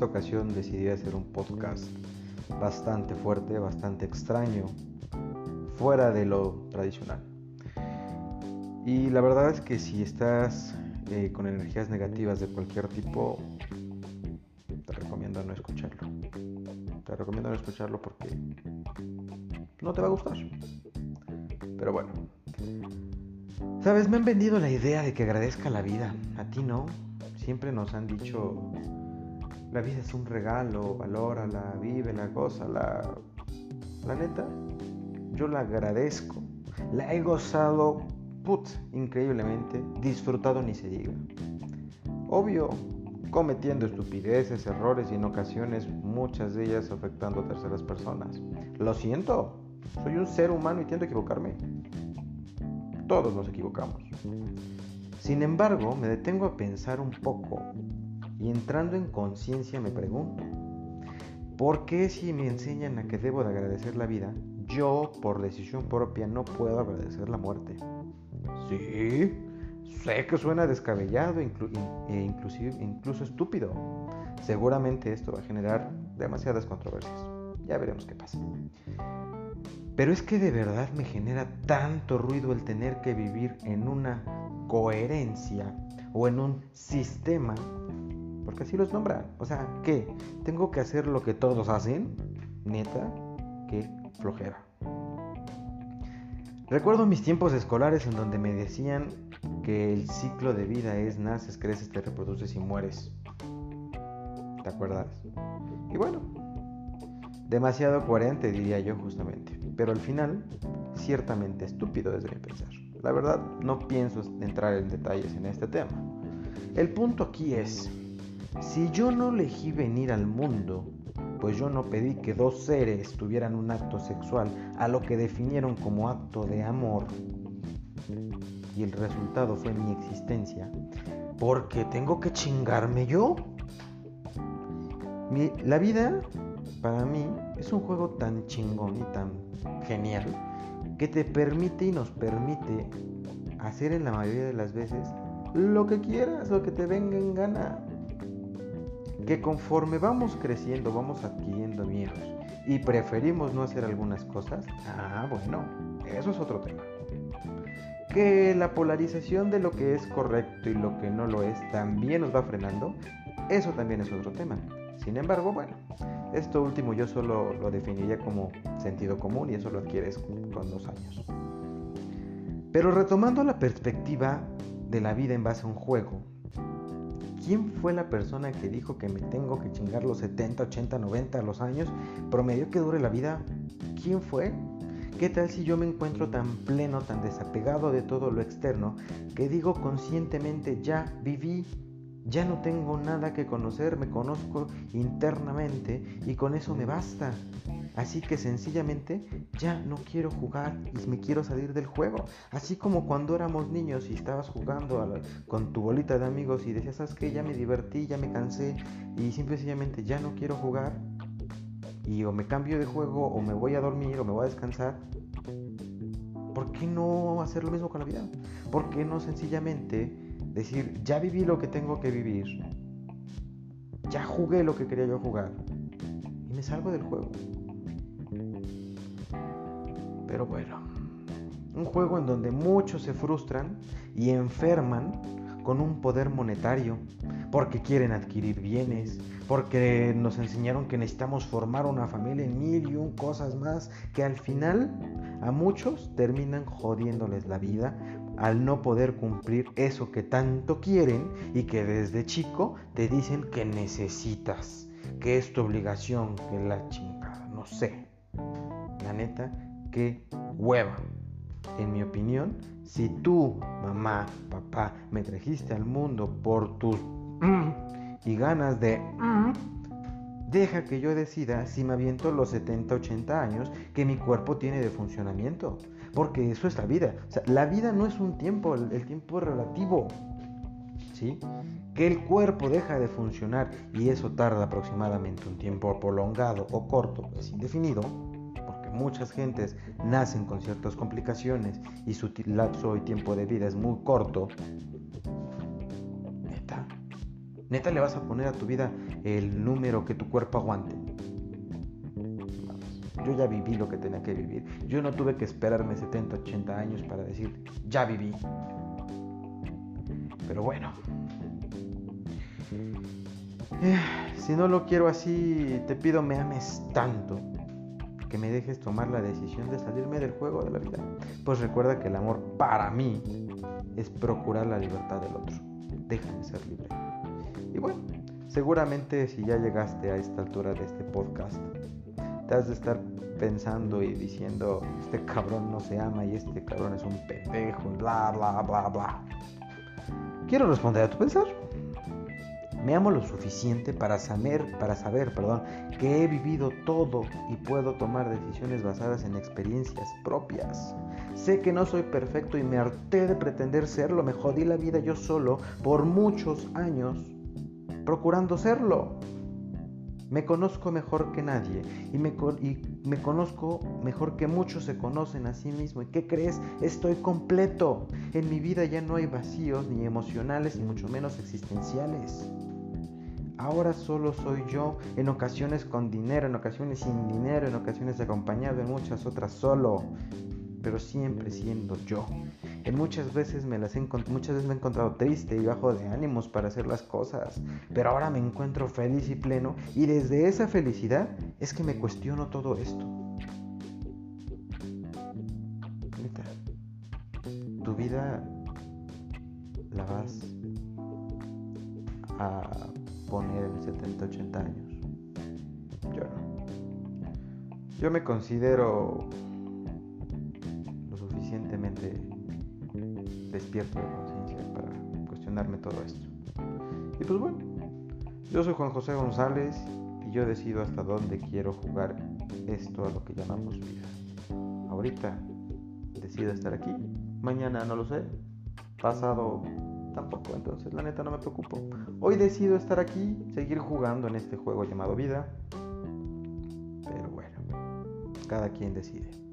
esta ocasión decidí hacer un podcast bastante fuerte, bastante extraño, fuera de lo tradicional. Y la verdad es que si estás eh, con energías negativas de cualquier tipo, te recomiendo no escucharlo. Te recomiendo no escucharlo porque no te va a gustar. Pero bueno. Sabes, me han vendido la idea de que agradezca la vida. A ti no. Siempre nos han dicho, la vida es un regalo, valórala, vive la cosa, la... La neta, yo la agradezco. La he gozado put, increíblemente, disfrutado ni se diga. Obvio, cometiendo estupideces, errores y en ocasiones muchas de ellas afectando a terceras personas. Lo siento, soy un ser humano y tiendo a equivocarme. Todos nos equivocamos. Sin embargo, me detengo a pensar un poco y entrando en conciencia me pregunto, ¿por qué si me enseñan a que debo de agradecer la vida, yo por decisión propia no puedo agradecer la muerte? Sí, sé que suena descabellado e inclusive, incluso estúpido. Seguramente esto va a generar demasiadas controversias. Ya veremos qué pasa. Pero es que de verdad me genera tanto ruido el tener que vivir en una coherencia o en un sistema, porque así los nombran. O sea, ¿qué? ¿Tengo que hacer lo que todos hacen? Neta, qué flojera. Recuerdo mis tiempos escolares en donde me decían que el ciclo de vida es naces, creces, te reproduces y mueres. ¿Te acuerdas? Y bueno, demasiado coherente diría yo justamente pero al final ciertamente estúpido desde mi pensar. La verdad no pienso entrar en detalles en este tema. El punto aquí es, si yo no elegí venir al mundo, pues yo no pedí que dos seres tuvieran un acto sexual a lo que definieron como acto de amor, y el resultado fue mi existencia, porque tengo que chingarme yo. la vida para mí es un juego tan chingón y tan genial que te permite y nos permite hacer en la mayoría de las veces lo que quieras, lo que te venga en gana. Que conforme vamos creciendo, vamos adquiriendo miedos y preferimos no hacer algunas cosas, ah, bueno, eso es otro tema. Que la polarización de lo que es correcto y lo que no lo es también nos va frenando, eso también es otro tema. Sin embargo, bueno, esto último yo solo lo definiría como sentido común y eso lo adquieres con los años. Pero retomando la perspectiva de la vida en base a un juego, ¿quién fue la persona que dijo que me tengo que chingar los 70, 80, 90 los años promedio que dure la vida? ¿Quién fue? ¿Qué tal si yo me encuentro tan pleno, tan desapegado de todo lo externo, que digo conscientemente ya viví ya no tengo nada que conocer, me conozco internamente y con eso me basta. Así que sencillamente ya no quiero jugar y me quiero salir del juego. Así como cuando éramos niños y estabas jugando con tu bolita de amigos y decías, ¿sabes qué? Ya me divertí, ya me cansé y simplemente ya no quiero jugar. Y o me cambio de juego o me voy a dormir o me voy a descansar. ¿Por qué no hacer lo mismo con la vida? ¿Por qué no sencillamente Decir, ya viví lo que tengo que vivir. Ya jugué lo que quería yo jugar. Y me salgo del juego. Pero bueno, un juego en donde muchos se frustran y enferman con un poder monetario, porque quieren adquirir bienes, porque nos enseñaron que necesitamos formar una familia en mil y un cosas más, que al final a muchos terminan jodiéndoles la vida al no poder cumplir eso que tanto quieren y que desde chico te dicen que necesitas, que es tu obligación, que la chingada, no sé. La neta, qué hueva. En mi opinión, si tú, mamá, papá, me trajiste al mundo por tus mm, y ganas de mm, deja que yo decida si me aviento los 70, 80 años que mi cuerpo tiene de funcionamiento porque eso es la vida. La vida no es un tiempo, el, tiempo es relativo. ¿Sí? Que el cuerpo deja de funcionar y eso tarda aproximadamente un tiempo prolongado o corto, es indefinido, porque muchas gentes nacen con ciertas complicaciones y su lapso y tiempo de vida es muy corto. Neta, le vas a poner a tu vida el número que tu cuerpo aguante. Yo ya viví lo que tenía que vivir. Yo no tuve que esperarme 70, 80 años para decir, ya viví. Pero bueno. Eh, si no lo quiero así, te pido me ames tanto que me dejes tomar la decisión de salirme del juego de la vida. Pues recuerda que el amor para mí es procurar la libertad del otro. Déjame ser libre. Y bueno, seguramente si ya llegaste a esta altura de este podcast, te has de estar pensando y diciendo, este cabrón no se ama y este cabrón es un pendejo, bla, bla, bla, bla. Quiero responder a tu pensar. Me amo lo suficiente para saber, para saber, perdón, que he vivido todo y puedo tomar decisiones basadas en experiencias propias. Sé que no soy perfecto y me harté de pretender serlo. Me jodí la vida yo solo por muchos años procurando serlo. Me conozco mejor que nadie y me, conozco mejor que muchos se conocen a sí mismos. ¿Y qué crees? Estoy completo. En mi vida ya no hay vacíos ni emocionales ni mucho menos existenciales. Ahora solo soy yo, en ocasiones con dinero, en ocasiones sin dinero, en ocasiones acompañado, en muchas otras solo, pero siempre siendo yo. En muchas veces me las he muchas veces me he encontrado triste y bajo de ánimos para hacer las cosas, pero ahora me encuentro feliz y pleno y desde esa felicidad es que me cuestiono todo esto. tu vida la vas a poner en 70, 80 años. Yo no. Yo me considero despierto de conciencia para cuestionarme todo esto. Y pues bueno, yo soy Juan José González y yo decido hasta dónde quiero jugar esto a lo que llamamos vida. Ahorita decido estar aquí, mañana no lo sé, pasado tampoco, entonces la neta no me preocupo. Hoy decido estar aquí, seguir jugando en este juego llamado vida. Pero bueno, cada quien decide.